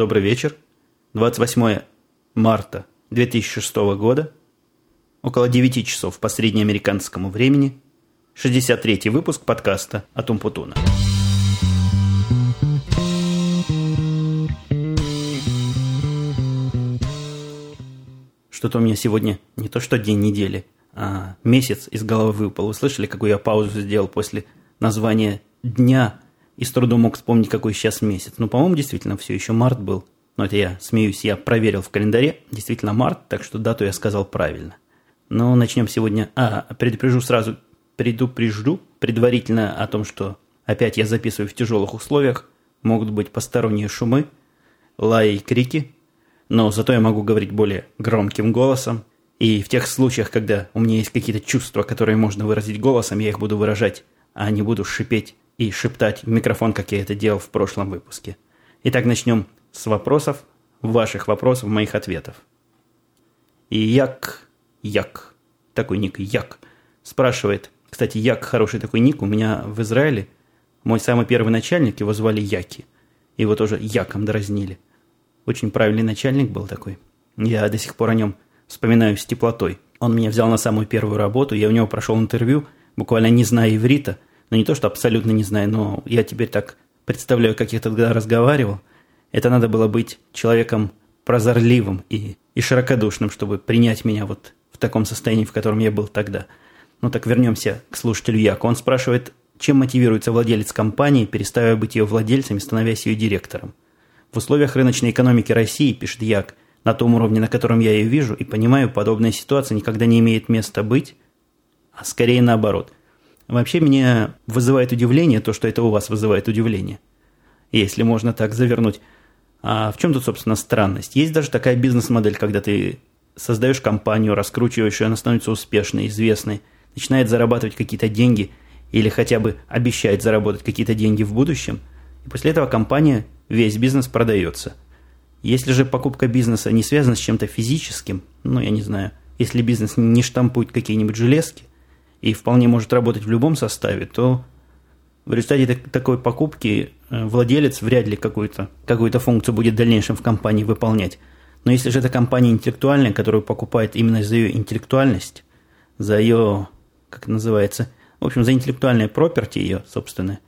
Добрый вечер. 28 марта 2006 года. Около 9 часов по среднеамериканскому времени. 63 выпуск подкаста от Умпутуна. Что-то у меня сегодня не то что день недели, а месяц из головы выпал. Вы слышали, какую я паузу сделал после названия дня и с трудом мог вспомнить, какой сейчас месяц. Ну, по-моему, действительно, все еще март был. Но это я смеюсь, я проверил в календаре. Действительно март, так что дату я сказал правильно. Но начнем сегодня... А, предупрежу сразу, предупрежу предварительно о том, что опять я записываю в тяжелых условиях. Могут быть посторонние шумы, лаи и крики. Но зато я могу говорить более громким голосом. И в тех случаях, когда у меня есть какие-то чувства, которые можно выразить голосом, я их буду выражать, а не буду шипеть и шептать в микрофон, как я это делал в прошлом выпуске. Итак, начнем с вопросов, ваших вопросов, моих ответов. И Як, Як, такой ник Як, спрашивает, кстати, Як хороший такой ник, у меня в Израиле мой самый первый начальник, его звали Яки, его тоже Яком дразнили. Очень правильный начальник был такой. Я до сих пор о нем вспоминаю с теплотой. Он меня взял на самую первую работу, я у него прошел интервью, буквально не зная иврита – ну не то, что абсолютно не знаю, но я теперь так представляю, как я тогда разговаривал. Это надо было быть человеком прозорливым и, и широкодушным, чтобы принять меня вот в таком состоянии, в котором я был тогда. Ну так вернемся к слушателю Яку. Он спрашивает, чем мотивируется владелец компании, переставая быть ее владельцем и становясь ее директором. В условиях рыночной экономики России, пишет Як, на том уровне, на котором я ее вижу и понимаю, подобная ситуация никогда не имеет места быть, а скорее наоборот – Вообще меня вызывает удивление то, что это у вас вызывает удивление. Если можно так завернуть. А в чем тут, собственно, странность? Есть даже такая бизнес-модель, когда ты создаешь компанию, раскручиваешь ее, она становится успешной, известной, начинает зарабатывать какие-то деньги или хотя бы обещает заработать какие-то деньги в будущем. И после этого компания, весь бизнес продается. Если же покупка бизнеса не связана с чем-то физическим, ну, я не знаю, если бизнес не штампует какие-нибудь железки, и вполне может работать в любом составе, то в результате такой покупки э, владелец вряд ли какую-то какую функцию будет в дальнейшем в компании выполнять. Но если же это компания интеллектуальная, которую покупает именно за ее интеллектуальность, за ее, как это называется, в общем, за интеллектуальные проперти ее собственные,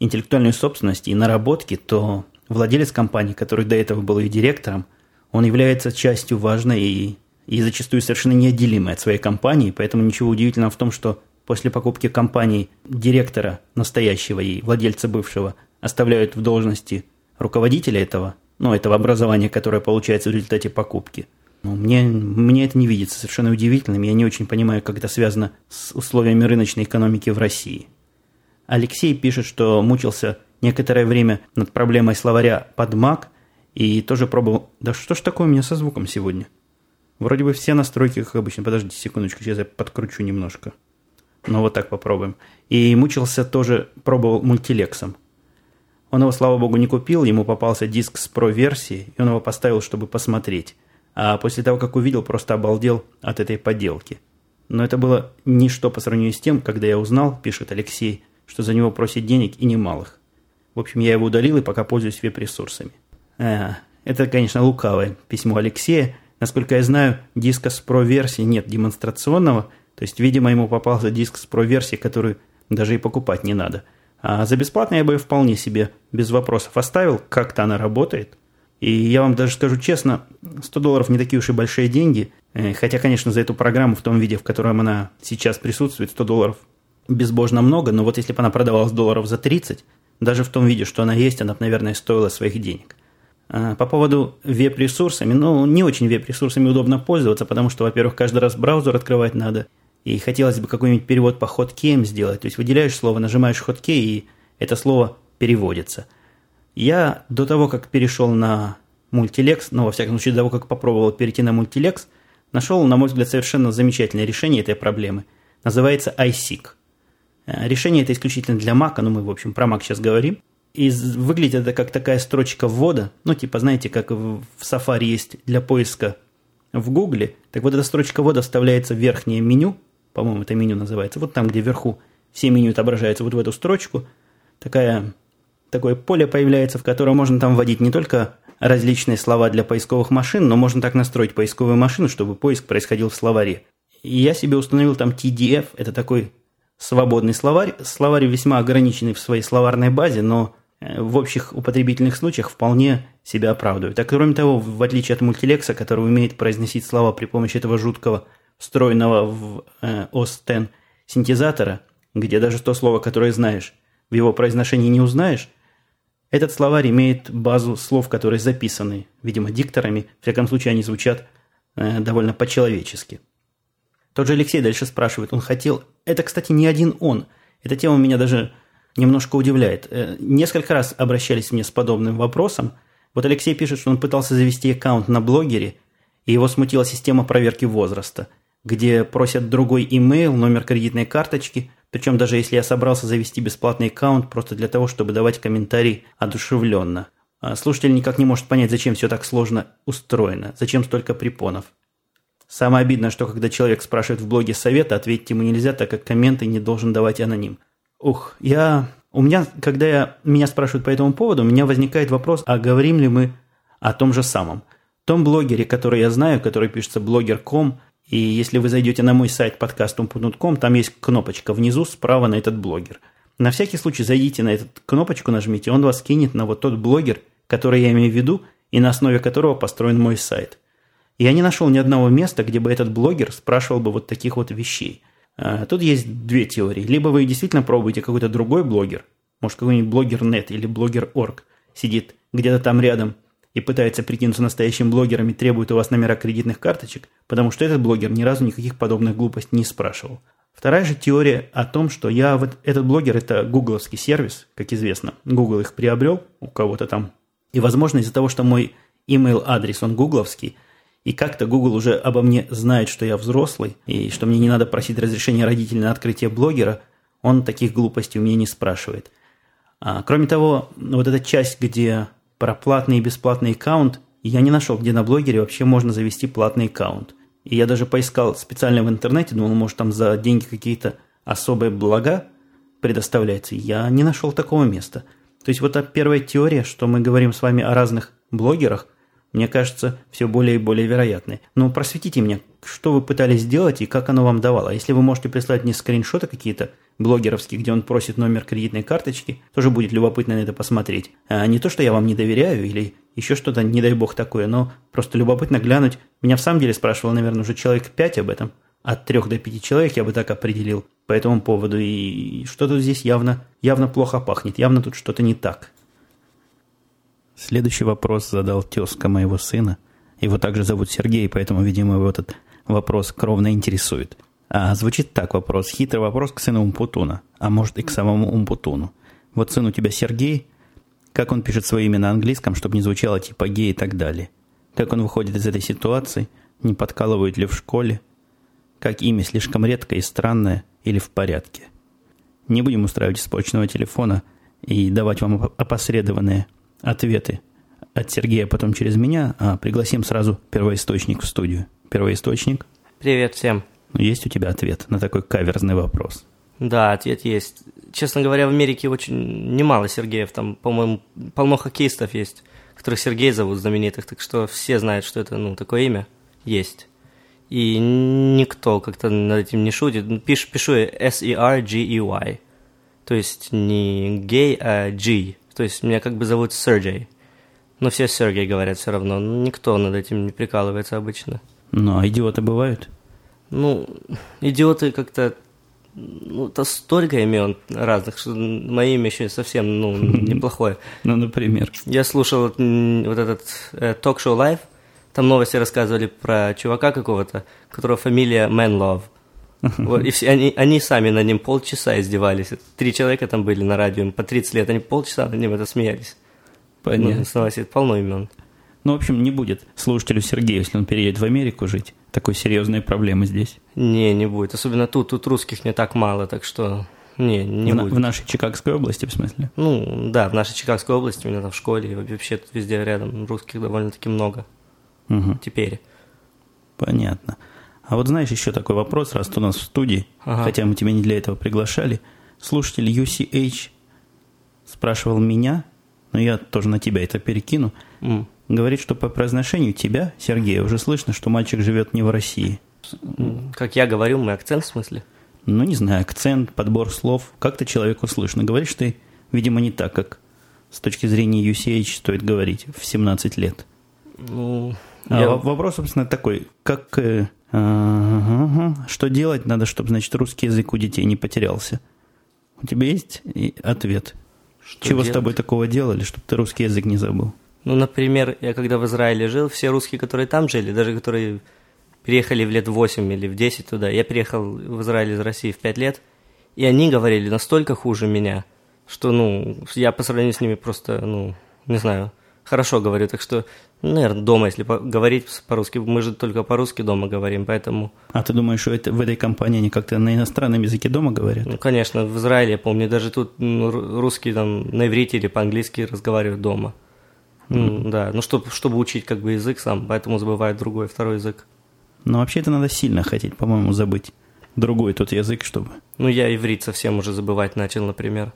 интеллектуальную собственность и наработки, то владелец компании, который до этого был ее директором, он является частью важной и и зачастую совершенно неотделимы от своей компании, поэтому ничего удивительного в том, что после покупки компании директора настоящего и владельца бывшего оставляют в должности руководителя этого, ну, этого образования, которое получается в результате покупки. Ну, мне, мне это не видится совершенно удивительным, я не очень понимаю, как это связано с условиями рыночной экономики в России. Алексей пишет, что мучился некоторое время над проблемой словаря под Mac и тоже пробовал... Да что ж такое у меня со звуком сегодня? Вроде бы все настройки, как обычно. Подождите секундочку, сейчас я подкручу немножко. Ну, вот так попробуем. И мучился тоже, пробовал мультилексом. Он его, слава богу, не купил, ему попался диск с Pro-версией, и он его поставил, чтобы посмотреть. А после того, как увидел, просто обалдел от этой подделки. Но это было ничто по сравнению с тем, когда я узнал, пишет Алексей, что за него просят денег и немалых. В общем, я его удалил и пока пользуюсь веб-ресурсами. А, это, конечно, лукавое письмо Алексея, Насколько я знаю, диска с Pro-версии нет демонстрационного, то есть, видимо, ему попался диск с Pro-версии, который даже и покупать не надо. А за бесплатно я бы вполне себе без вопросов оставил, как-то она работает. И я вам даже скажу честно, 100 долларов не такие уж и большие деньги. Э, хотя, конечно, за эту программу в том виде, в котором она сейчас присутствует, 100 долларов безбожно много, но вот если бы она продавалась долларов за 30, даже в том виде, что она есть, она бы, наверное, стоила своих денег. А, по поводу веб-ресурсами, ну, не очень веб-ресурсами удобно пользоваться, потому что, во-первых, каждый раз браузер открывать надо, и хотелось бы какой-нибудь перевод по хоткеям сделать. То есть выделяешь слово, нажимаешь хоткей, и это слово переводится. Я до того, как перешел на мультилекс, ну, во всяком случае, до того, как попробовал перейти на мультилекс, нашел, на мой взгляд, совершенно замечательное решение этой проблемы. Называется iSeek. А, решение это исключительно для Mac, но мы, в общем, про Mac сейчас говорим. И выглядит это как такая строчка ввода, ну, типа, знаете, как в Safari есть для поиска в Гугле. Так вот, эта строчка ввода вставляется в верхнее меню, по-моему, это меню называется, вот там, где вверху все меню отображаются вот в эту строчку. Такая, такое поле появляется, в котором можно там вводить не только различные слова для поисковых машин, но можно так настроить поисковую машину, чтобы поиск происходил в словаре. И я себе установил там TDF, это такой свободный словарь. Словарь весьма ограниченный в своей словарной базе, но в общих употребительных случаях вполне себя оправдывает. А кроме того, в отличие от мультилекса, который умеет произносить слова при помощи этого жуткого встроенного в э, OS X синтезатора, где даже то слово, которое знаешь, в его произношении не узнаешь, этот словарь имеет базу слов, которые записаны, видимо, дикторами. В всяком случае, они звучат э, довольно по-человечески. Тот же Алексей дальше спрашивает, он хотел... Это, кстати, не один он. Эта тема меня даже немножко удивляет. Э, несколько раз обращались мне с подобным вопросом. Вот Алексей пишет, что он пытался завести аккаунт на блогере, и его смутила система проверки возраста, где просят другой имейл, номер кредитной карточки, причем даже если я собрался завести бесплатный аккаунт просто для того, чтобы давать комментарий одушевленно. А слушатель никак не может понять, зачем все так сложно устроено, зачем столько препонов. Самое обидное, что когда человек спрашивает в блоге совета, ответить ему нельзя, так как комменты не должен давать аноним. Ух, я... У меня, когда я, меня спрашивают по этому поводу, у меня возникает вопрос, а говорим ли мы о том же самом. Том блогере, который я знаю, который пишется блогер.com, и если вы зайдете на мой сайт подкастум.ком, там есть кнопочка внизу справа на этот блогер. На всякий случай зайдите на эту кнопочку, нажмите, он вас кинет на вот тот блогер, который я имею в виду, и на основе которого построен мой сайт – я не нашел ни одного места, где бы этот блогер спрашивал бы вот таких вот вещей. А, тут есть две теории. Либо вы действительно пробуете какой-то другой блогер, может какой-нибудь блогер.нет или блогер.орг сидит где-то там рядом и пытается прикинуться настоящим блогером и требует у вас номера кредитных карточек, потому что этот блогер ни разу никаких подобных глупостей не спрашивал. Вторая же теория о том, что я вот этот блогер это гугловский сервис, как известно. Google их приобрел у кого-то там. И возможно из-за того, что мой email адрес он гугловский – и как-то Google уже обо мне знает, что я взрослый, и что мне не надо просить разрешения родителей на открытие блогера, он таких глупостей у меня не спрашивает. А, кроме того, вот эта часть, где про платный и бесплатный аккаунт, я не нашел, где на блогере вообще можно завести платный аккаунт. И я даже поискал специально в интернете, думал, может там за деньги какие-то особые блага предоставляются. Я не нашел такого места. То есть вот та первая теория, что мы говорим с вами о разных блогерах – мне кажется, все более и более вероятной. Но просветите меня, что вы пытались сделать и как оно вам давало. Если вы можете прислать мне скриншоты какие-то блогеровские, где он просит номер кредитной карточки, тоже будет любопытно на это посмотреть. А не то, что я вам не доверяю или еще что-то, не дай бог такое, но просто любопытно глянуть. Меня в самом деле спрашивал, наверное, уже человек пять об этом. От трех до пяти человек я бы так определил по этому поводу. И что-то здесь явно, явно плохо пахнет, явно тут что-то не так. Следующий вопрос задал тезка моего сына. Его также зовут Сергей, поэтому, видимо, его этот вопрос кровно интересует. А звучит так вопрос. Хитрый вопрос к сыну Умпутуна. А может и к самому Умпутуну. Вот сын у тебя Сергей. Как он пишет свое имя на английском, чтобы не звучало типа гей и так далее. Как он выходит из этой ситуации? Не подкалывают ли в школе? Как имя слишком редкое и странное или в порядке? Не будем устраивать испорченного телефона и давать вам опосредованные ответы от Сергея потом через меня, а пригласим сразу первоисточник в студию. Первоисточник. Привет всем. Ну, есть у тебя ответ на такой каверзный вопрос? Да, ответ есть. Честно говоря, в Америке очень немало Сергеев. Там, по-моему, полно хоккеистов есть, которых Сергей зовут знаменитых, так что все знают, что это, ну, такое имя есть. И никто как-то над этим не шутит. Пишу, пишу S-E-R-G-E-Y. То есть не гей, а G. То есть меня как бы зовут Сергей. Но все Сергей говорят все равно. Никто над этим не прикалывается обычно. Ну, а идиоты бывают? Ну, идиоты как-то... Ну, это столько имен разных, что мое имя еще совсем, ну, неплохое. Ну, например? Я слушал вот этот э, ток-шоу Live, там новости рассказывали про чувака какого-то, которого фамилия Manlove. Вот, и все, они, они сами над ним полчаса издевались. Три человека там были на радио, по 30 лет, они полчаса над ним это смеялись. Понятно. Ну, полно имен. Ну, в общем, не будет слушателю Сергею, если он переедет в Америку жить. Такой серьезной проблемы здесь. Не, не будет. Особенно тут, тут русских не так мало, так что не, не в, будет. В нашей Чикагской области, в смысле? Ну, да, в нашей Чикагской области, у меня там в школе, и вообще тут везде рядом русских довольно-таки много. Угу. Теперь. Понятно. А вот знаешь, еще такой вопрос, раз ты у нас в студии, ага. хотя мы тебя не для этого приглашали. Слушатель UCH спрашивал меня, но я тоже на тебя это перекину. Mm. говорит, что по произношению тебя, Сергея, уже слышно, что мальчик живет не в России. Как я говорю, мой акцент в смысле? Ну, не знаю, акцент, подбор слов. Как-то человеку слышно. Говоришь ты, видимо, не так, как с точки зрения UCH стоит говорить в 17 лет. Ну, А я- вопрос, собственно, такой. Как... ага, что делать надо, чтобы, значит, русский язык у детей не потерялся? У тебя есть ответ? что Чего с делать? тобой такого делали, чтобы ты русский язык не забыл? Ну, например, я когда в Израиле жил, все русские, которые там жили, даже которые переехали в лет 8 или в 10 туда, я переехал в Израиль из России в 5 лет, и они говорили настолько хуже меня, что, ну, я по сравнению с ними просто, ну, не знаю, хорошо говорю, так что, наверное, дома, если по- говорить по-русски, мы же только по-русски дома говорим, поэтому, А ты думаешь, что это, в этой компании они как-то на иностранном языке дома говорят? ну, конечно, в Израиле, я помню, даже тут ну, ру- русские там на иврите или по-английски разговаривают дома. Ну, да, ну, чтобы, чтобы учить как бы язык сам, поэтому забывают другой, второй язык. Но вообще это надо сильно хотеть, по-моему, забыть другой тот язык, чтобы... Ну, я иврит совсем уже забывать начал, например.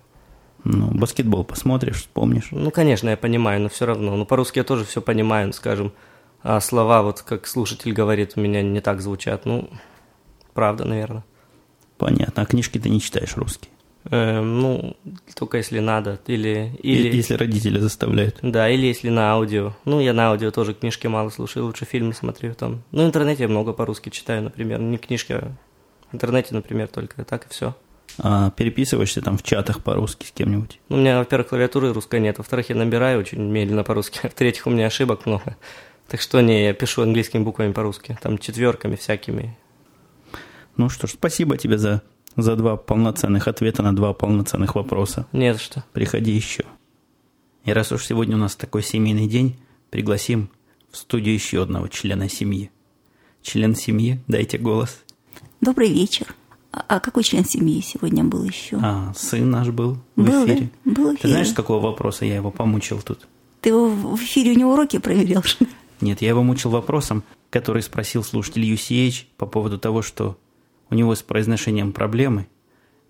Ну, баскетбол посмотришь, вспомнишь. Ну, конечно, я понимаю, но все равно. Ну, по-русски я тоже все понимаю, скажем. А слова, вот как слушатель говорит, у меня не так звучат. Ну, правда, наверное. Понятно. А книжки ты не читаешь русские? Эм, ну, только если надо. Или, или... Если родители заставляют. Да, или если на аудио. Ну, я на аудио тоже книжки мало слушаю, лучше фильмы смотрю там. Ну, в интернете я много по-русски читаю, например. Не книжки, а в интернете, например, только так и все. А переписываешься там в чатах по-русски с кем-нибудь? Ну, у меня, во-первых, клавиатуры русской нет, во-вторых, я набираю очень медленно по-русски, а в-третьих, у меня ошибок много. Так что не, я пишу английскими буквами по-русски, там четверками всякими. Ну что ж, спасибо тебе за, за два полноценных ответа на два полноценных вопроса. Не за что. Приходи еще. И раз уж сегодня у нас такой семейный день, пригласим в студию еще одного члена семьи. Член семьи, дайте голос. Добрый вечер. А какой член семьи сегодня был еще? А, сын наш был в Был, да? эфире. Был в Ты эфире. знаешь, с какого вопроса я его помучил тут? Ты его в эфире у него уроки проверял? Нет, я его мучил вопросом, который спросил слушатель UCH по поводу того, что у него с произношением проблемы,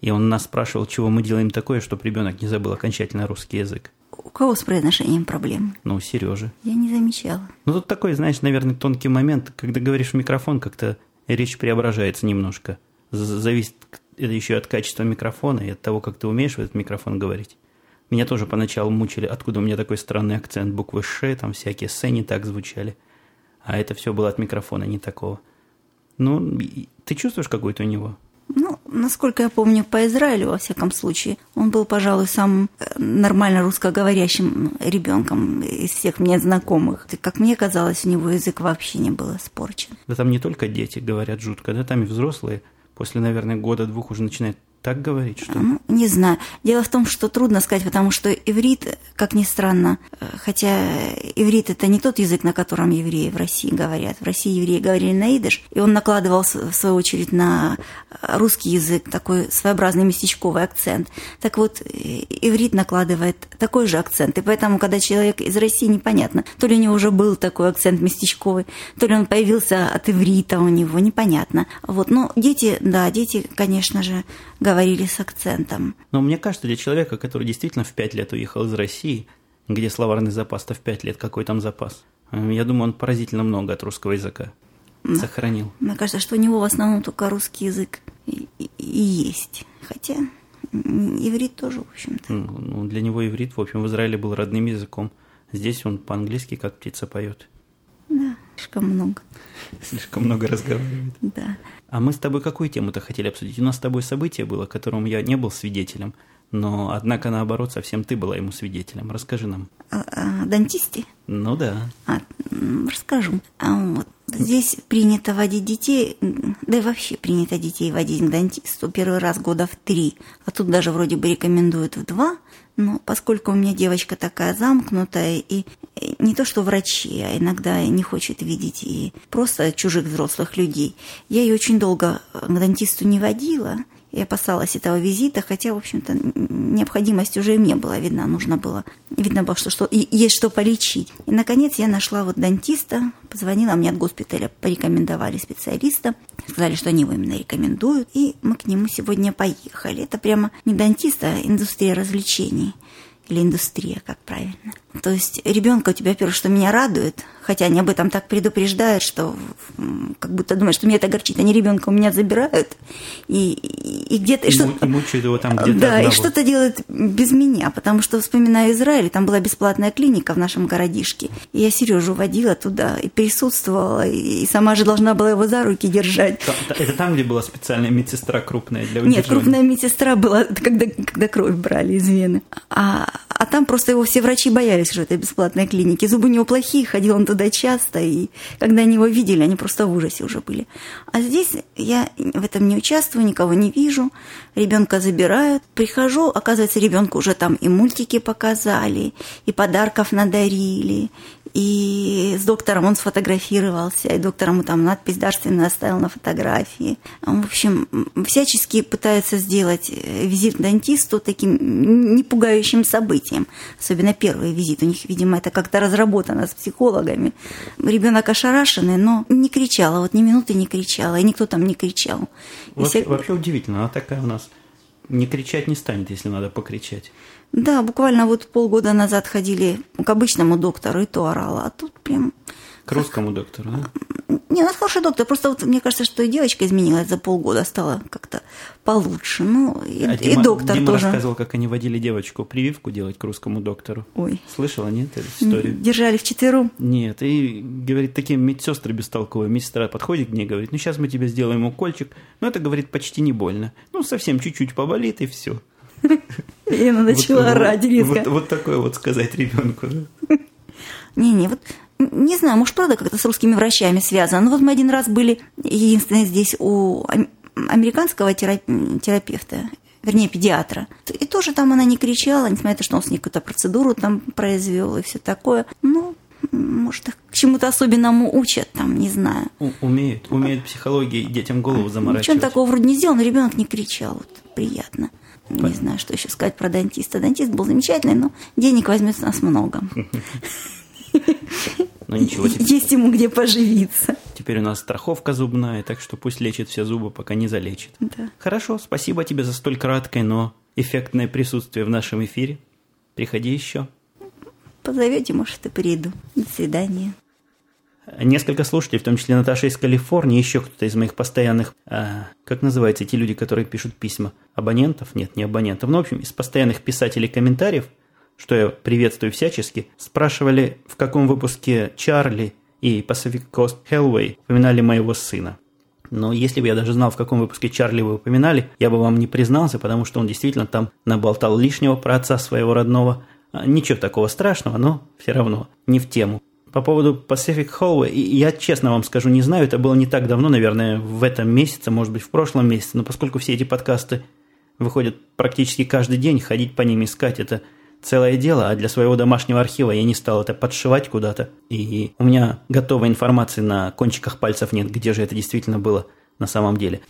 и он нас спрашивал, чего мы делаем такое, чтобы ребенок не забыл окончательно русский язык. У кого с произношением проблемы? Ну, у Сережи. Я не замечала. Ну, тут такой, знаешь, наверное, тонкий момент, когда говоришь в микрофон, как-то речь преображается немножко. Зависит это еще от качества микрофона и от того, как ты умеешь в этот микрофон говорить. Меня тоже поначалу мучили, откуда у меня такой странный акцент, буквы «ш», там всякие «с» не так звучали. А это все было от микрофона, не такого. Ну, ты чувствуешь какой-то у него? Ну, насколько я помню, по Израилю, во всяком случае, он был, пожалуй, самым э, нормально русскоговорящим ребенком из всех мне знакомых. Как мне казалось, у него язык вообще не был испорчен. Да там не только дети говорят жутко, да там и взрослые после, наверное, года-двух уже начинают так говорить, что... Ну, не знаю. Дело в том, что трудно сказать, потому что иврит, как ни странно, хотя иврит это не тот язык, на котором евреи в России говорят. В России евреи говорили на идыш, и он накладывал, с- в свою очередь, на русский язык такой своеобразный местечковый акцент. Так вот, иврит накладывает такой же акцент, и поэтому, когда человек из России, непонятно, то ли у него уже был такой акцент местечковый, то ли он появился от иврита у него, непонятно. Вот, но дети, да, дети, конечно же, говорили с акцентом. Но мне кажется, для человека, который действительно в пять лет уехал из России, где словарный запас-то в пять лет, какой там запас? Э, Я думаю, он поразительно много от русского языка сохранил. Мне кажется, что у него в основном только русский язык и, и- и есть. Хотя иврит тоже, в общем-то. Ну, ну, для него иврит, в общем, в Израиле был родным языком. Здесь он по-английски как птица поет. Слишком много. Слишком много разговаривает. Да. А мы с тобой какую тему-то хотели обсудить? У нас с тобой событие было, которому я не был свидетелем, но, однако, наоборот, совсем ты была ему свидетелем. Расскажи нам. А, а, дантисте? Ну да. А, расскажу. А вот здесь принято водить детей, да и вообще принято детей водить к дантисту первый раз года в три, а тут даже вроде бы рекомендуют в два, но поскольку у меня девочка такая замкнутая и не то что врачи, а иногда не хочет видеть и просто чужих взрослых людей, я ее очень долго к дантисту не водила, я опасалась этого визита, хотя, в общем-то, необходимость уже и мне была видна. Нужно было, видно было, что, что и есть что полечить. И, наконец, я нашла вот дантиста, позвонила мне от госпиталя, порекомендовали специалиста, сказали, что они его именно рекомендуют, и мы к нему сегодня поехали. Это прямо не дантист, а индустрия развлечений. Или индустрия, как правильно. То есть ребенка у тебя, первое, что меня радует, хотя они об этом так предупреждают, что как будто думают, что меня это огорчит. Они ребенка у меня забирают и, и, и где-то... И, что, и мучают его там где-то. Да, и что-то делают без меня, потому что, вспоминаю Израиль, там была бесплатная клиника в нашем городишке, и я Сережу водила туда и присутствовала, и сама же должна была его за руки держать. Это там, где была специальная медсестра крупная для удержания? Нет, крупная медсестра была, когда, когда кровь брали из вены. А, а там просто его все врачи боялись, что это бесплатная клиника. Зубы у него плохие, ходил он туда часто, и когда они его видели, они просто в ужасе уже были. А здесь я в этом не участвую, никого не вижу, ребенка забирают. Прихожу, оказывается, ребенку уже там и мультики показали, и подарков надарили, и с доктором он сфотографировался, и доктор ему там надпись дарственную оставил на фотографии. В общем, всячески пытается сделать визит к дантисту таким не пугающим событием. Особенно первый визит. У них, видимо, это как-то разработано с психологами. Ребенок ошарашенный, но не кричала, вот ни минуты не кричала, и никто там не кричал. Вообще, Если... вообще удивительно, она такая у нас не кричать не станет, если надо покричать. Да, буквально вот полгода назад ходили к обычному доктору, и то орала, а тут прям... К русскому доктору, да? Не, ну, хороший доктор, просто вот мне кажется, что и девочка изменилась за полгода, стала как-то получше. Ну, и, а и доктор Дима тоже. рассказывал, как они водили девочку прививку делать к русскому доктору. Ой. Слышала, нет, эту историю? Держали вчетвером? Нет, и, говорит, такие медсестры бестолковые. Медсестра подходит к ней, говорит, ну, сейчас мы тебе сделаем укольчик. Но это, говорит, почти не больно. Ну, совсем чуть-чуть поболит, и все. И она начала орать резко. Вот, такое вот сказать ребенку. Не-не, вот не знаю, может, правда как-то с русскими врачами связано. Но вот мы один раз были, единственное, здесь у американского терапевта, вернее, педиатра. И тоже там она не кричала, несмотря на то, что он с ней какую-то процедуру там произвел и все такое. Ну, может, к чему-то особенному учат, там, не знаю. У, умеют, умеют психологии детям голову заморачивать. Ничего такого вроде не сделал, но ребенок не кричал. Вот, приятно. Не знаю, что еще сказать про дантиста. Дантист был замечательный, но денег возьмет с нас много. Ну ничего. Есть ему где поживиться. Теперь у нас страховка зубная, так что пусть лечит все зубы, пока не залечит. Да. Хорошо, спасибо тебе за столь краткое, но эффектное присутствие в нашем эфире. Приходи еще. Позовете, может, и приду. До свидания. Несколько слушателей, в том числе Наташа из Калифорнии, еще кто-то из моих постоянных, а, как называются эти люди, которые пишут письма? Абонентов? Нет, не абонентов. Ну, в общем, из постоянных писателей комментариев, что я приветствую всячески, спрашивали, в каком выпуске Чарли и Pacific Coast Hellway упоминали моего сына. Но если бы я даже знал, в каком выпуске Чарли вы упоминали, я бы вам не признался, потому что он действительно там наболтал лишнего про отца своего родного. А, ничего такого страшного, но все равно не в тему. По поводу Pacific Hallway, я честно вам скажу, не знаю, это было не так давно, наверное, в этом месяце, может быть, в прошлом месяце, но поскольку все эти подкасты выходят практически каждый день, ходить по ним искать это целое дело, а для своего домашнего архива я не стал это подшивать куда-то, и у меня готовой информации на кончиках пальцев нет, где же это действительно было на самом деле.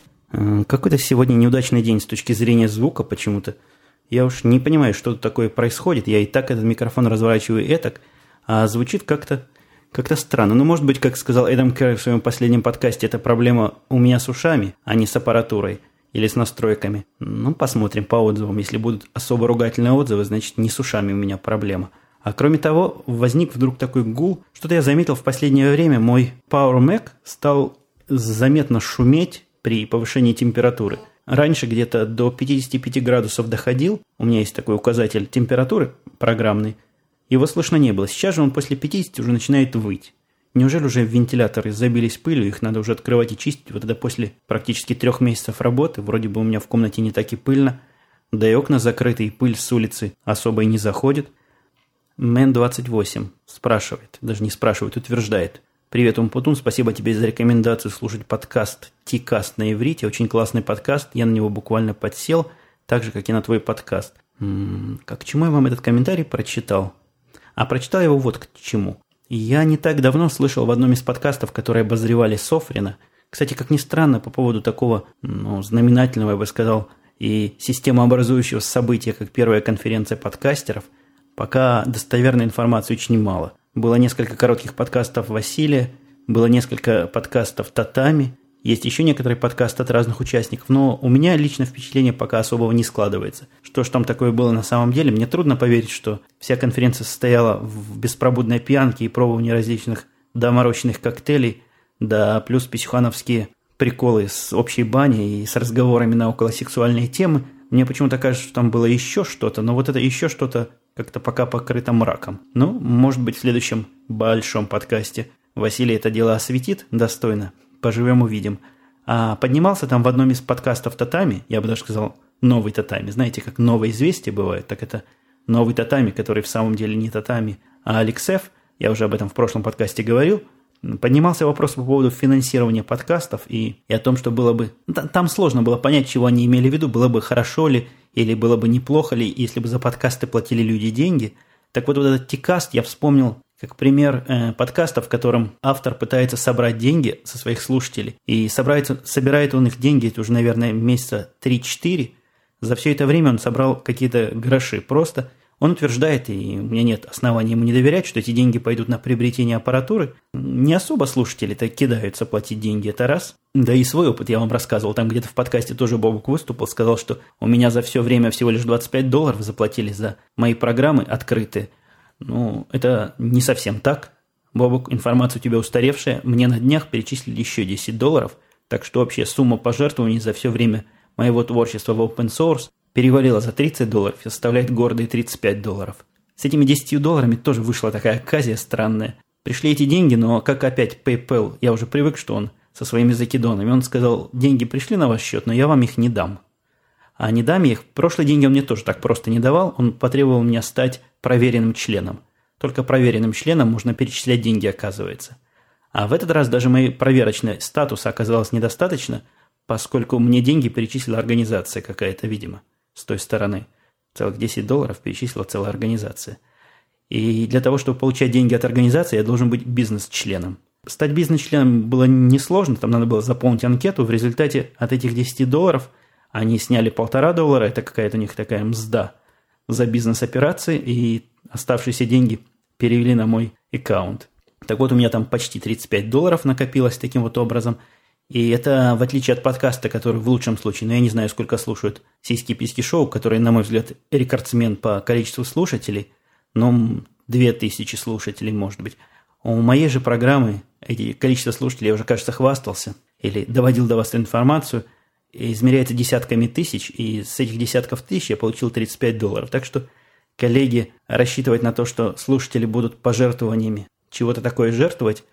Какой-то сегодня неудачный день с точки зрения звука почему-то. Я уж не понимаю, что тут такое происходит. Я и так этот микрофон разворачиваю и так, а звучит как-то как-то странно. Ну, может быть, как сказал Эдам Керр в своем последнем подкасте, это проблема у меня с ушами, а не с аппаратурой или с настройками. Ну, посмотрим по отзывам. Если будут особо ругательные отзывы, значит, не с ушами у меня проблема. А кроме того, возник вдруг такой гул. Что-то я заметил в последнее время, мой Power Mac стал заметно шуметь при повышении температуры. Раньше где-то до 55 градусов доходил. У меня есть такой указатель температуры программный. Его слышно не было. Сейчас же он после 50 уже начинает выть. Неужели уже вентиляторы забились пылью, их надо уже открывать и чистить? Вот это после практически трех месяцев работы, вроде бы у меня в комнате не так и пыльно, да и окна закрыты, и пыль с улицы особо и не заходит. Мэн28 спрашивает, даже не спрашивает, утверждает. Привет, Умпутун, спасибо тебе за рекомендацию слушать подкаст Тикаст на иврите. Очень классный подкаст, я на него буквально подсел, так же, как и на твой подкаст. М-м, как к чему я вам этот комментарий прочитал? А прочитал его вот к чему. Я не так давно слышал в одном из подкастов, которые обозревали Софрина, кстати, как ни странно, по поводу такого ну, знаменательного, я бы сказал, и системообразующего события, как первая конференция подкастеров, пока достоверной информации очень мало. Было несколько коротких подкастов Василия, было несколько подкастов Татами, есть еще некоторые подкасты от разных участников, но у меня лично впечатление пока особого не складывается. Что ж там такое было на самом деле, мне трудно поверить, что вся конференция состояла в беспробудной пьянке и пробовании различных доморощенных коктейлей, да плюс писюхановские приколы с общей баней и с разговорами на околосексуальные темы. Мне почему-то кажется, что там было еще что-то, но вот это еще что-то как-то пока покрыто мраком. Ну, может быть, в следующем большом подкасте Василий это дело осветит достойно. Поживем, увидим. А поднимался там в одном из подкастов Татами, я бы даже сказал, новый Татами. Знаете, как новое известие бывает, так это новый Татами, который в самом деле не Татами, а Алексеф, я уже об этом в прошлом подкасте говорил, поднимался вопрос по поводу финансирования подкастов и, и о том, что было бы... Там сложно было понять, чего они имели в виду, было бы хорошо ли или было бы неплохо ли, если бы за подкасты платили люди деньги. Так вот, вот этот тикаст я вспомнил как пример э, подкаста, в котором автор пытается собрать деньги со своих слушателей. И собирается, собирает он их деньги, это уже, наверное, месяца 3-4. За все это время он собрал какие-то гроши. Просто он утверждает, и у меня нет оснований ему не доверять, что эти деньги пойдут на приобретение аппаратуры. Не особо слушатели-то кидаются платить деньги, это раз. Да и свой опыт я вам рассказывал. Там где-то в подкасте тоже Бобук выступил, сказал, что у меня за все время всего лишь 25 долларов заплатили за мои программы открытые. Ну, это не совсем так. Бобук, информация у тебя устаревшая. Мне на днях перечислили еще 10 долларов. Так что общая сумма пожертвований за все время моего творчества в open source перевалила за 30 долларов и составляет гордые 35 долларов. С этими 10 долларами тоже вышла такая оказия странная. Пришли эти деньги, но как опять PayPal, я уже привык, что он со своими закидонами. Он сказал, деньги пришли на ваш счет, но я вам их не дам. А не дам их. Прошлые деньги он мне тоже так просто не давал. Он потребовал меня стать проверенным членом. Только проверенным членом можно перечислять деньги, оказывается. А в этот раз даже моей проверочной статуса оказалось недостаточно, поскольку мне деньги перечислила организация какая-то, видимо с той стороны. Целых 10 долларов перечислила целая организация. И для того, чтобы получать деньги от организации, я должен быть бизнес-членом. Стать бизнес-членом было несложно, там надо было заполнить анкету. В результате от этих 10 долларов они сняли полтора доллара, это какая-то у них такая мзда за бизнес-операции, и оставшиеся деньги перевели на мой аккаунт. Так вот, у меня там почти 35 долларов накопилось таким вот образом – и это в отличие от подкаста, который в лучшем случае, но я не знаю, сколько слушают сиськи-письки шоу, который, на мой взгляд, рекордсмен по количеству слушателей, но 2000 слушателей, может быть. У моей же программы эти количество слушателей я уже, кажется, хвастался или доводил до вас информацию, измеряется десятками тысяч, и с этих десятков тысяч я получил 35 долларов. Так что, коллеги, рассчитывать на то, что слушатели будут пожертвованиями чего-то такое жертвовать,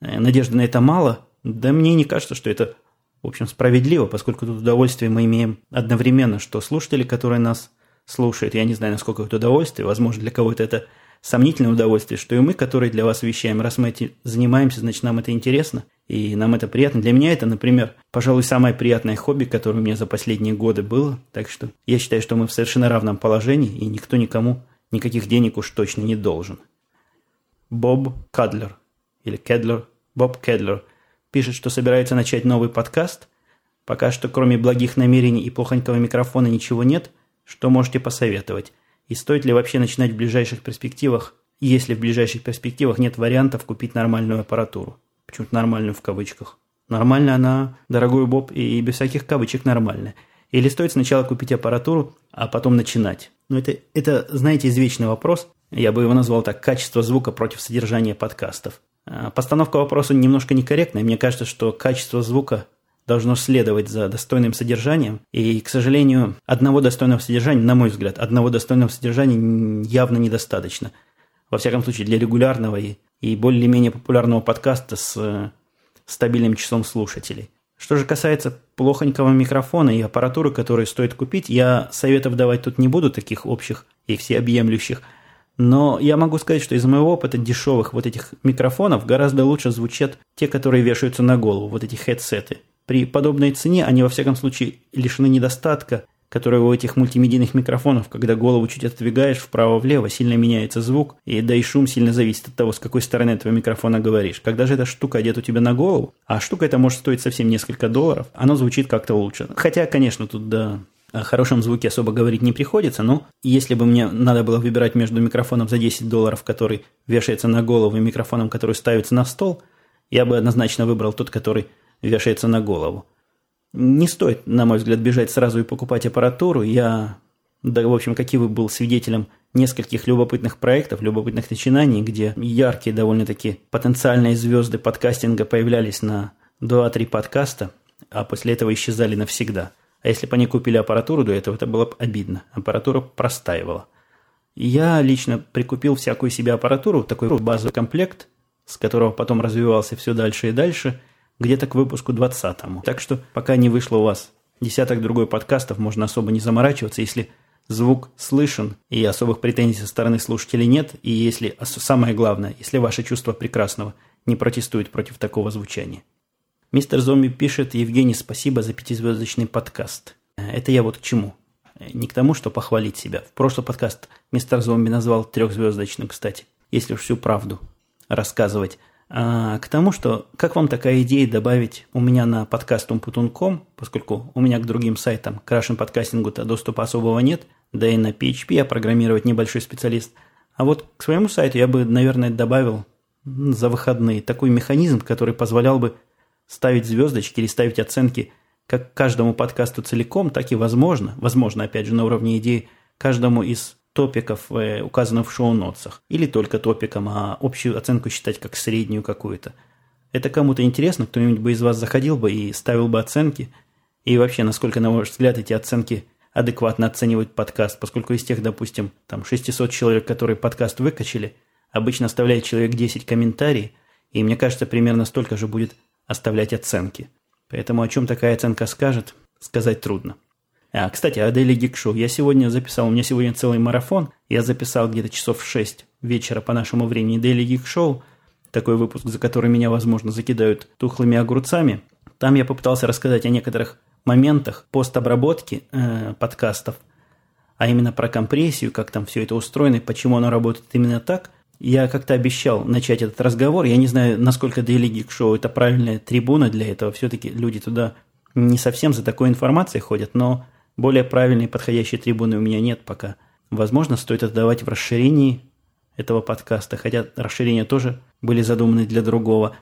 э, надежды на это мало – да мне не кажется, что это, в общем, справедливо, поскольку тут удовольствие мы имеем одновременно, что слушатели, которые нас слушают, я не знаю, насколько это удовольствие, возможно, для кого-то это сомнительное удовольствие, что и мы, которые для вас вещаем, раз мы этим занимаемся, значит, нам это интересно, и нам это приятно. Для меня это, например, пожалуй, самое приятное хобби, которое у меня за последние годы было, так что я считаю, что мы в совершенно равном положении, и никто никому никаких денег уж точно не должен. Боб Кадлер, или Кедлер, Боб Кедлер – Пишет, что собирается начать новый подкаст. Пока что, кроме благих намерений и плохонького микрофона, ничего нет. Что можете посоветовать? И стоит ли вообще начинать в ближайших перспективах, если в ближайших перспективах нет вариантов купить нормальную аппаратуру? Почему-то нормальную в кавычках. Нормально она, дорогой Боб, и без всяких кавычек нормальная. Или стоит сначала купить аппаратуру, а потом начинать? Ну, это, это, знаете, извечный вопрос. Я бы его назвал так «качество звука против содержания подкастов». А, постановка вопроса немножко некорректная. Мне кажется, что качество звука должно следовать за достойным содержанием. И, к сожалению, одного достойного содержания, на мой взгляд, одного достойного содержания явно недостаточно. Во всяком случае, для регулярного и, и более-менее популярного подкаста с э, стабильным числом слушателей. Что же касается плохонького микрофона и аппаратуры, которую стоит купить, я советов давать тут не буду, таких общих и всеобъемлющих – но я могу сказать, что из моего опыта дешевых вот этих микрофонов гораздо лучше звучат те, которые вешаются на голову, вот эти хедсеты. При подобной цене они, во всяком случае, лишены недостатка, который у этих мультимедийных микрофонов, когда голову чуть отодвигаешь вправо-влево, сильно меняется звук, и да и шум сильно зависит от того, с какой стороны этого микрофона говоришь. Когда же эта штука одета у тебя на голову, а штука эта может стоить совсем несколько долларов, оно звучит как-то лучше. Хотя, конечно, тут да, о хорошем звуке особо говорить не приходится, но если бы мне надо было выбирать между микрофоном за 10 долларов, который вешается на голову, и микрофоном, который ставится на стол, я бы однозначно выбрал тот, который вешается на голову. Не стоит, на мой взгляд, бежать сразу и покупать аппаратуру. Я, да, в общем, как и вы, был свидетелем нескольких любопытных проектов, любопытных начинаний, где яркие довольно-таки потенциальные звезды подкастинга появлялись на 2-3 подкаста, а после этого исчезали навсегда. А если бы они купили аппаратуру до этого, это было бы обидно. Аппаратура простаивала. Я лично прикупил всякую себе аппаратуру, такой базовый комплект, с которого потом развивался все дальше и дальше, где-то к выпуску 20-му. Так что пока не вышло у вас десяток другой подкастов, можно особо не заморачиваться, если звук слышен и особых претензий со стороны слушателей нет, и если, самое главное, если ваше чувство прекрасного не протестует против такого звучания. Мистер Зомби пишет, Евгений, спасибо за пятизвездочный подкаст. Это я вот к чему. Не к тому, что похвалить себя. В прошлый подкаст мистер Зомби назвал трехзвездочным, кстати, если уж всю правду рассказывать. А к тому, что как вам такая идея добавить у меня на подкаст umputun.com, поскольку у меня к другим сайтам, к Russian подкастингу-то доступа особого нет, да и на PHP я программировать небольшой специалист. А вот к своему сайту я бы, наверное, добавил за выходные такой механизм, который позволял бы ставить звездочки или ставить оценки как каждому подкасту целиком, так и возможно, возможно, опять же, на уровне идеи, каждому из топиков, э, указанных в шоу-нотсах. Или только топиком, а общую оценку считать как среднюю какую-то. Это кому-то интересно, кто-нибудь бы из вас заходил бы и ставил бы оценки. И вообще, насколько, на ваш взгляд, эти оценки адекватно оценивают подкаст, поскольку из тех, допустим, там 600 человек, которые подкаст выкачали, обычно оставляет человек 10 комментариев, и мне кажется, примерно столько же будет оставлять оценки. Поэтому о чем такая оценка скажет, сказать трудно. А, кстати, о Daily Geek Show. Я сегодня записал, у меня сегодня целый марафон. Я записал где-то часов в 6 вечера по нашему времени Daily Geek Show. Такой выпуск, за который меня, возможно, закидают тухлыми огурцами. Там я попытался рассказать о некоторых моментах постобработки э, подкастов, а именно про компрессию, как там все это устроено и почему оно работает именно так – я как-то обещал начать этот разговор. Я не знаю, насколько Daily Geek Show это правильная трибуна для этого. Все-таки люди туда не совсем за такой информацией ходят, но более правильной подходящей трибуны у меня нет пока. Возможно, стоит отдавать в расширении этого подкаста, хотя расширения тоже были задуманы для другого.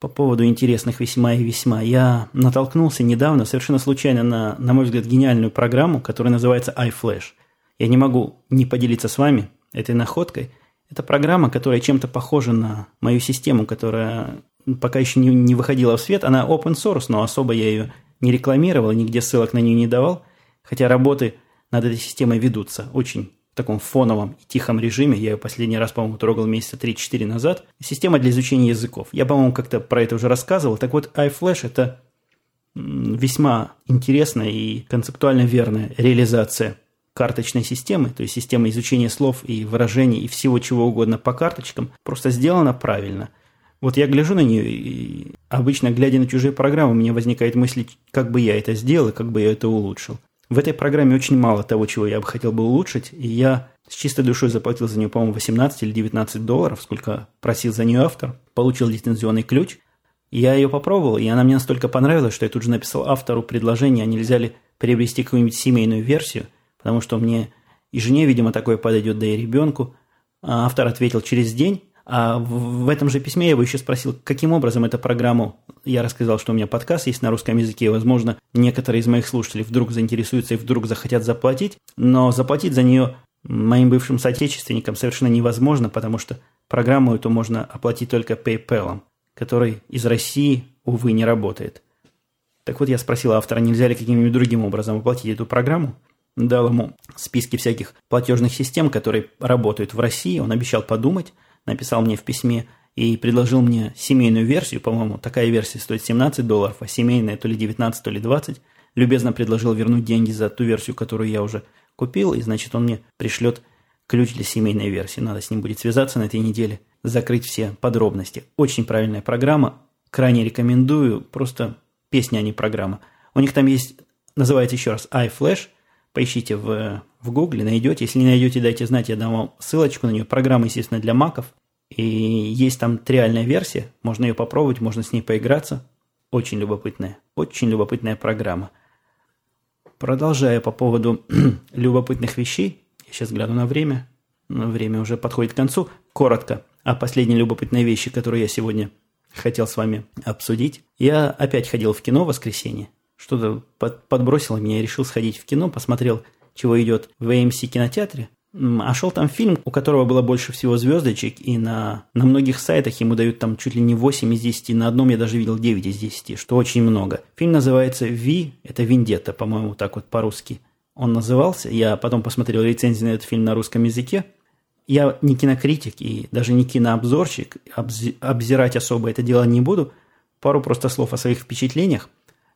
По поводу интересных весьма и весьма. Я натолкнулся недавно, совершенно случайно, на, на мой взгляд, гениальную программу, которая называется iFlash. Я не могу не поделиться с вами этой находкой – это программа, которая чем-то похожа на мою систему, которая пока еще не, не выходила в свет. Она open source, но особо я ее не рекламировал, нигде ссылок на нее не давал. Хотя работы над этой системой ведутся очень в таком фоновом и тихом режиме. Я ее последний раз, по-моему, трогал месяца 3-4 назад. Система для изучения языков. Я, по-моему, как-то про это уже рассказывал. Так вот, iFlash – это весьма интересная и концептуально верная реализация карточной системы, то есть система изучения слов и выражений и всего чего угодно по карточкам, просто сделана правильно. Вот я гляжу на нее, и обычно, глядя на чужие программы, у меня возникает мысль, как бы я это сделал и как бы я это улучшил. В этой программе очень мало того, чего я бы хотел бы улучшить, и я с чистой душой заплатил за нее, по-моему, 18 или 19 долларов, сколько просил за нее автор, получил лицензионный ключ. Я ее попробовал, и она мне настолько понравилась, что я тут же написал автору предложение, а нельзя ли приобрести какую-нибудь семейную версию – потому что мне и жене, видимо, такое подойдет, да и ребенку. А автор ответил через день, а в, этом же письме я его еще спросил, каким образом эту программу... Я рассказал, что у меня подкаст есть на русском языке, и, возможно, некоторые из моих слушателей вдруг заинтересуются и вдруг захотят заплатить, но заплатить за нее моим бывшим соотечественникам совершенно невозможно, потому что программу эту можно оплатить только PayPal, который из России, увы, не работает. Так вот, я спросил автора, нельзя ли каким-нибудь другим образом оплатить эту программу дал ему списки всяких платежных систем, которые работают в России. Он обещал подумать, написал мне в письме и предложил мне семейную версию. По-моему, такая версия стоит 17 долларов, а семейная то ли 19, то ли 20. Любезно предложил вернуть деньги за ту версию, которую я уже купил, и значит он мне пришлет ключ для семейной версии. Надо с ним будет связаться на этой неделе, закрыть все подробности. Очень правильная программа, крайне рекомендую, просто песня, а не программа. У них там есть, называется еще раз iFlash – Поищите в, в Гугле, найдете. Если не найдете, дайте знать, я дам вам ссылочку на нее. Программа, естественно, для маков. И есть там триальная версия. Можно ее попробовать, можно с ней поиграться. Очень любопытная, очень любопытная программа. Продолжая по поводу любопытных вещей, я сейчас гляну на время, но время уже подходит к концу. Коротко о последней любопытной вещи, которую я сегодня хотел с вами обсудить. Я опять ходил в кино в воскресенье. Что-то под, подбросило меня, я решил сходить в кино, посмотрел, чего идет в AMC кинотеатре. А шел там фильм, у которого было больше всего звездочек, и на, на многих сайтах ему дают там чуть ли не 8 из 10, на одном я даже видел 9 из 10, что очень много. Фильм называется «Ви», это «Виндетта», по-моему, так вот по-русски он назывался. Я потом посмотрел рецензии на этот фильм на русском языке. Я не кинокритик и даже не кинообзорщик, обзирать особо это дело не буду. Пару просто слов о своих впечатлениях.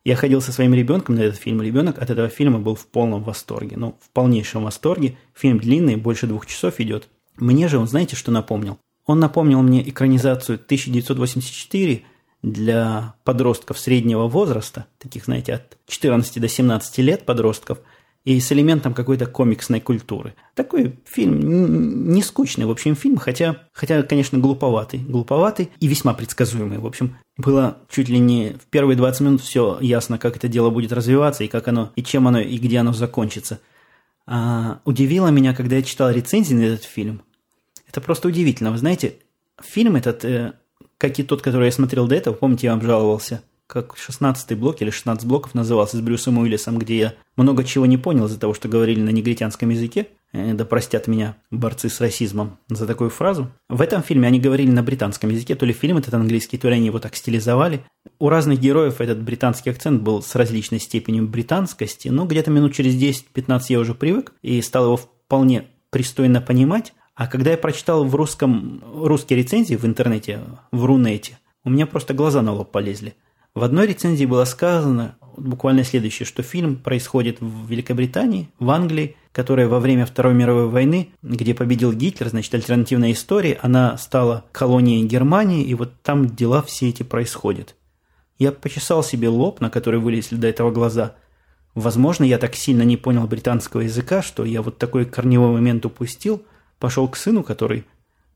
Я ходил со своим ребенком на этот фильм. Ребенок от этого фильма был в полном восторге. Ну, в полнейшем восторге. Фильм длинный, больше двух часов идет. Мне же он, знаете, что напомнил? Он напомнил мне экранизацию 1984 для подростков среднего возраста, таких, знаете, от 14 до 17 лет подростков – и с элементом какой-то комиксной культуры. Такой фильм не скучный, в общем, фильм, хотя, хотя, конечно, глуповатый. Глуповатый и весьма предсказуемый. В общем, было чуть ли не в первые 20 минут все ясно, как это дело будет развиваться, и как оно, и чем оно, и где оно закончится. А, удивило меня, когда я читал рецензии на этот фильм. Это просто удивительно. Вы знаете, фильм этот, э, как и тот, который я смотрел до этого, помните, я вам жаловался – как 16 блок или 16 блоков назывался с Брюсом Уиллисом, где я много чего не понял из-за того, что говорили на негритянском языке. Э, да простят меня борцы с расизмом за такую фразу. В этом фильме они говорили на британском языке, то ли фильм этот английский, то ли они его так стилизовали. У разных героев этот британский акцент был с различной степенью британскости, но где-то минут через 10-15 я уже привык и стал его вполне пристойно понимать. А когда я прочитал в русском, русские рецензии в интернете, в Рунете, у меня просто глаза на лоб полезли. В одной рецензии было сказано буквально следующее, что фильм происходит в Великобритании, в Англии, которая во время Второй мировой войны, где победил Гитлер, значит, альтернативная история, она стала колонией Германии, и вот там дела все эти происходят. Я почесал себе лоб, на который вылезли до этого глаза. Возможно, я так сильно не понял британского языка, что я вот такой корневой момент упустил, пошел к сыну, который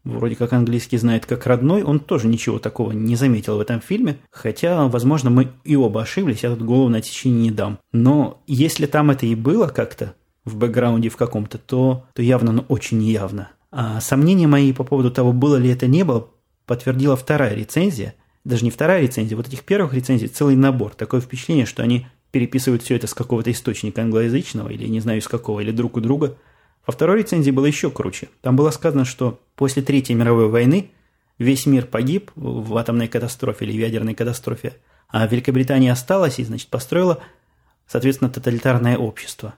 вроде как английский знает как родной, он тоже ничего такого не заметил в этом фильме, хотя, возможно, мы и оба ошиблись, я тут голову на течение не дам. Но если там это и было как-то в бэкграунде в каком-то, то, то явно, но очень неявно. А сомнения мои по поводу того, было ли это не было, подтвердила вторая рецензия. Даже не вторая рецензия, вот этих первых рецензий целый набор. Такое впечатление, что они переписывают все это с какого-то источника англоязычного или не знаю из какого, или друг у друга – во второй рецензии было еще круче. Там было сказано, что после Третьей мировой войны весь мир погиб в атомной катастрофе или в ядерной катастрофе, а Великобритания осталась и, значит, построила, соответственно, тоталитарное общество.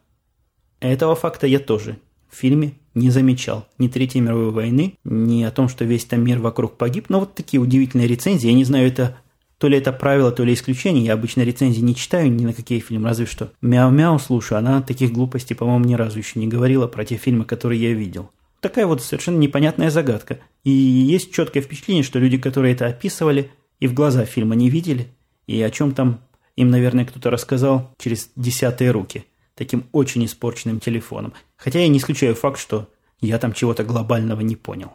Этого факта я тоже в фильме не замечал. Ни Третьей мировой войны, ни о том, что весь там мир вокруг погиб. Но вот такие удивительные рецензии. Я не знаю, это то ли это правило, то ли исключение. Я обычно рецензии не читаю ни на какие фильмы, разве что мяу-мяу слушаю. Она таких глупостей, по-моему, ни разу еще не говорила про те фильмы, которые я видел. Такая вот совершенно непонятная загадка. И есть четкое впечатление, что люди, которые это описывали, и в глаза фильма не видели, и о чем там им, наверное, кто-то рассказал через десятые руки, таким очень испорченным телефоном. Хотя я не исключаю факт, что я там чего-то глобального не понял.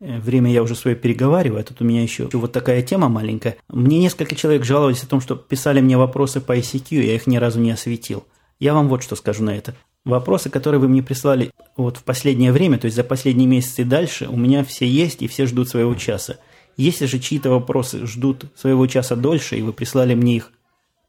Э, время я уже свое переговариваю, а тут у меня еще вот такая тема маленькая. Мне несколько человек жаловались о том, что писали мне вопросы по ICQ, я их ни разу не осветил. Я вам вот что скажу на это. Вопросы, которые вы мне прислали вот в последнее время, то есть за последние месяцы и дальше, у меня все есть и все ждут своего часа. Если же чьи-то вопросы ждут своего часа дольше, и вы прислали мне их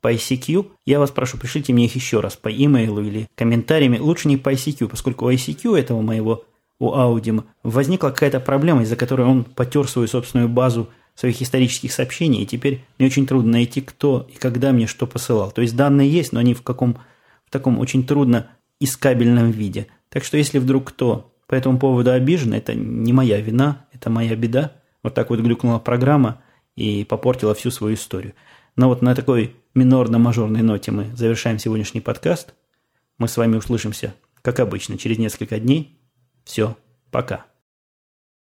по ICQ, я вас прошу, пришлите мне их еще раз по имейлу или комментариями. Лучше не по ICQ, поскольку ICQ этого моего у Аудима, возникла какая-то проблема, из-за которой он потер свою собственную базу своих исторических сообщений, и теперь мне очень трудно найти, кто и когда мне что посылал. То есть данные есть, но они в каком в таком очень трудно искабельном виде. Так что если вдруг кто по этому поводу обижен, это не моя вина, это моя беда. Вот так вот глюкнула программа и попортила всю свою историю. Но вот на такой минорно-мажорной ноте мы завершаем сегодняшний подкаст. Мы с вами услышимся, как обычно, через несколько дней. Все, пока.